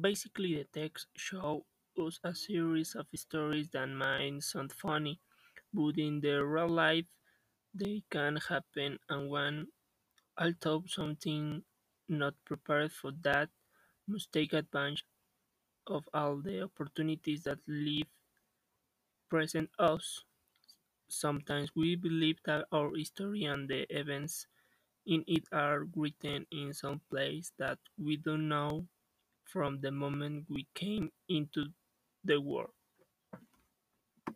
Basically, the text shows us a series of stories that might sound funny, but in the real life they can happen, and one, although something not prepared for that, must take advantage of all the opportunities that life presents us. Sometimes we believe that our history and the events in it are written in some place that we don't know from the moment we came into the world.